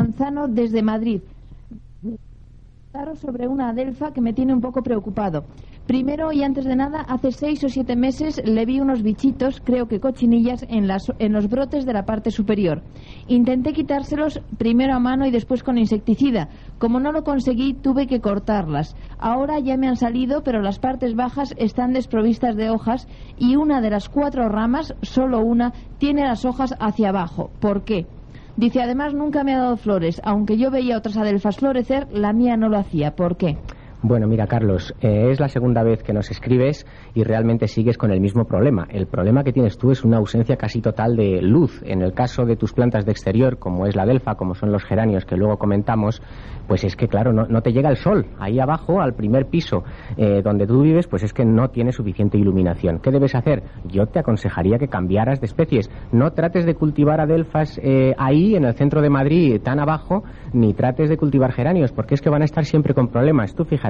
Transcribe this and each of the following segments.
Manzano desde Madrid. sobre una adelfa que me tiene un poco preocupado. Primero y antes de nada, hace seis o siete meses le vi unos bichitos, creo que cochinillas, en, las, en los brotes de la parte superior. Intenté quitárselos primero a mano y después con insecticida. Como no lo conseguí, tuve que cortarlas. Ahora ya me han salido, pero las partes bajas están desprovistas de hojas y una de las cuatro ramas, solo una, tiene las hojas hacia abajo. ¿Por qué? Dice, además nunca me ha dado flores. Aunque yo veía otras adelfas florecer, la mía no lo hacía. ¿Por qué? Bueno, mira, Carlos, eh, es la segunda vez que nos escribes y realmente sigues con el mismo problema. El problema que tienes tú es una ausencia casi total de luz. En el caso de tus plantas de exterior, como es la delfa, como son los geranios que luego comentamos, pues es que, claro, no, te llega el sol. Ahí abajo, al primer piso eh, donde tú vives, pues es que no tiene suficiente iluminación. ¿Qué debes hacer? Yo te aconsejaría que cambiaras de especies. No trates de cultivar adelfas eh, ahí, en el centro de Madrid, tan abajo, ni trates de cultivar geranios, porque es que van a estar siempre con problemas. Tú fíjate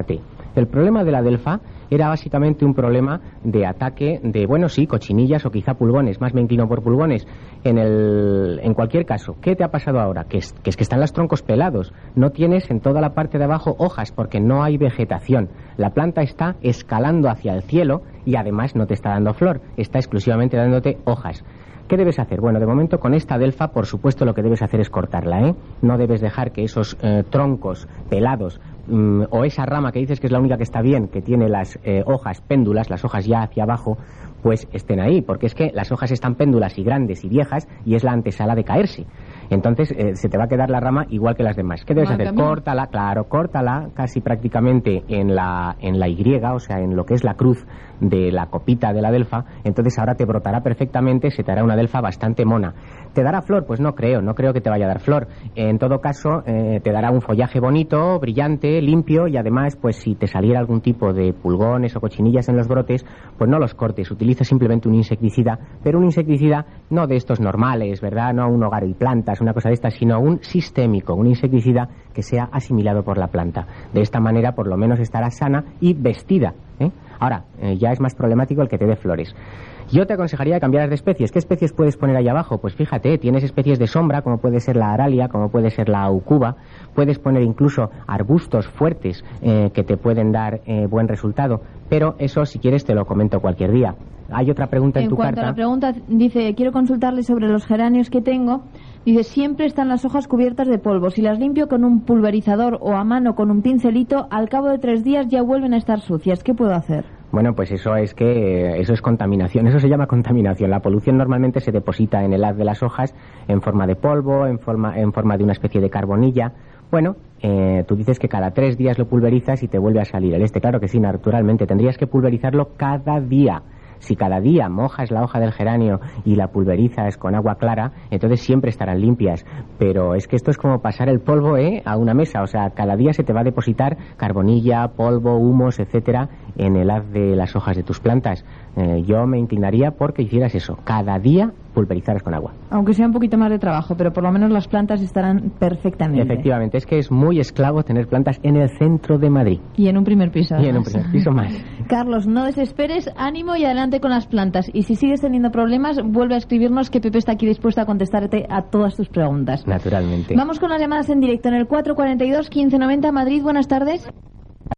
el problema de la delfa era básicamente un problema de ataque de, bueno, sí, cochinillas o quizá pulgones, más me inclino por pulgones. En, el, en cualquier caso, ¿qué te ha pasado ahora? Que es, que es que están los troncos pelados. No tienes en toda la parte de abajo hojas porque no hay vegetación. La planta está escalando hacia el cielo y además no te está dando flor, está exclusivamente dándote hojas. ¿Qué debes hacer? Bueno, de momento con esta delfa, por supuesto, lo que debes hacer es cortarla, ¿eh? No debes dejar que esos eh, troncos pelados mm, o esa rama que dices que es la única que está bien, que tiene las eh, hojas péndulas, las hojas ya hacia abajo, pues estén ahí, porque es que las hojas están péndulas y grandes y viejas y es la antesala de caerse. Entonces eh, se te va a quedar la rama igual que las demás. ¿Qué debes hacer? Córtala, claro, córtala casi prácticamente en la, en la Y, o sea, en lo que es la cruz de la copita de la delfa. Entonces ahora te brotará perfectamente, se te hará una delfa bastante mona. ¿Te dará flor? Pues no creo, no creo que te vaya a dar flor. En todo caso, eh, te dará un follaje bonito, brillante, limpio y además, pues si te saliera algún tipo de pulgones o cochinillas en los brotes, pues no los cortes, utiliza simplemente un insecticida, pero un insecticida no de estos normales, ¿verdad? No un hogar y plantas, una cosa de estas, sino un sistémico, un insecticida que sea asimilado por la planta. De esta manera, por lo menos estará sana y vestida. ¿eh? Ahora, eh, ya es más problemático el que te dé flores. Yo te aconsejaría cambiar de especies. ¿Qué especies puedes poner ahí abajo? Pues fíjate, tienes especies de sombra, como puede ser la aralia, como puede ser la aucuba. Puedes poner incluso arbustos fuertes eh, que te pueden dar eh, buen resultado. Pero eso, si quieres, te lo comento cualquier día. Hay otra pregunta en, tu carta. En cuanto a la pregunta, dice, quiero consultarle sobre los geranios que tengo. Dice, siempre están las hojas cubiertas de polvo. Si las limpio con un pulverizador o a mano con un pincelito, al cabo de tres días ya vuelven a estar sucias. ¿Qué puedo hacer? Bueno, pues eso es que eso es contaminación, eso se llama contaminación. La polución normalmente se deposita en el haz de las hojas en forma de polvo, en forma, en forma de una especie de carbonilla. Bueno, eh, tú dices que cada tres días lo pulverizas y te vuelve a salir el este. Claro que sí, naturalmente. Tendrías que pulverizarlo cada día. Si cada día mojas la hoja del geranio y la pulverizas con agua clara, entonces siempre estarán limpias. Pero es que esto es como pasar el polvo ¿eh? a una mesa. O sea, cada día se te va a depositar carbonilla, polvo, humos, etcétera, en el haz de las hojas de tus plantas. Eh, yo me inclinaría porque hicieras eso. Cada día pulverizaras con agua. Aunque sea un poquito más de trabajo, pero por lo menos las plantas estarán perfectamente. Efectivamente, es que es muy esclavo tener plantas en el centro de Madrid. Y en un primer piso. Y en un primer piso más. Carlos, no desesperes, ánimo y adelante con las plantas. Y si sigues teniendo problemas, vuelve a escribirnos que Pepe está aquí dispuesto a contestarte a todas tus preguntas. Naturalmente. Vamos con las llamadas en directo en el 442 1590 Madrid. Buenas tardes.